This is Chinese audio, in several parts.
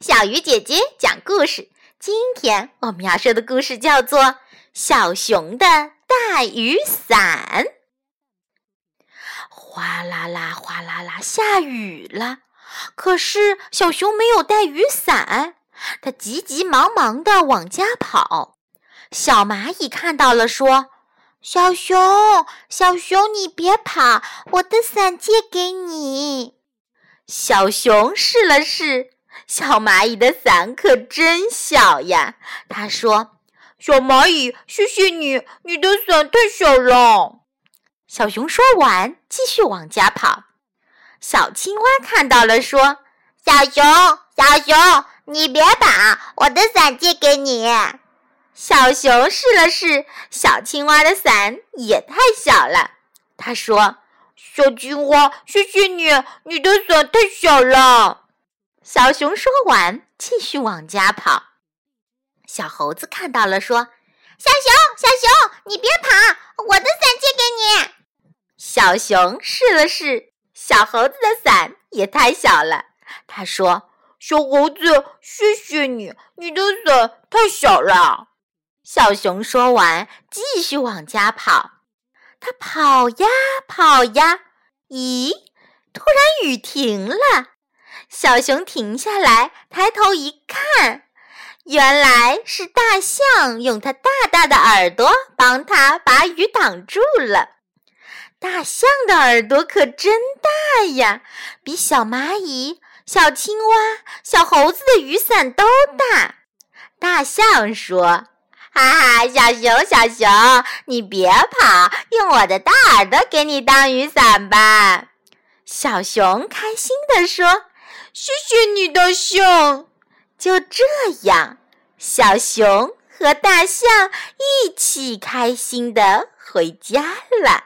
小鱼姐姐讲故事。今天我们要说的故事叫做《小熊的大雨伞》。哗啦啦，哗啦啦，下雨了。可是小熊没有带雨伞，它急急忙忙地往家跑。小蚂蚁看到了，说：“小熊，小熊，你别跑，我的伞借给你。”小熊试了试。小蚂蚁的伞可真小呀！他说：“小蚂蚁，谢谢你，你的伞太小了。”小熊说完，继续往家跑。小青蛙看到了，说：“小熊，小熊，你别跑，我的伞借给你。”小熊试了试，小青蛙的伞也太小了。他说：“小青蛙，谢谢你，你的伞太小了。”小熊说完，继续往家跑。小猴子看到了，说：“小熊，小熊，你别跑，我的伞借给你。”小熊试了试，小猴子的伞也太小了。他说：“小猴子，谢谢你，你的伞太小了。”小熊说完，继续往家跑。他跑呀跑呀，咦，突然雨停了。小熊停下来，抬头一看，原来是大象用它大大的耳朵帮它把雨挡住了。大象的耳朵可真大呀，比小蚂蚁、小青蛙、小猴子的雨伞都大。大象说：“哈哈，小熊，小熊，你别跑，用我的大耳朵给你当雨伞吧。”小熊开心地说。谢谢你，大象。就这样，小熊和大象一起开心的回家了。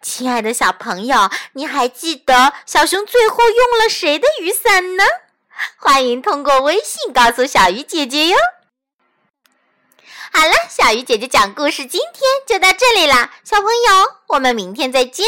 亲爱的小朋友，你还记得小熊最后用了谁的雨伞呢？欢迎通过微信告诉小鱼姐姐哟。好了，小鱼姐姐讲故事今天就到这里啦，小朋友，我们明天再见。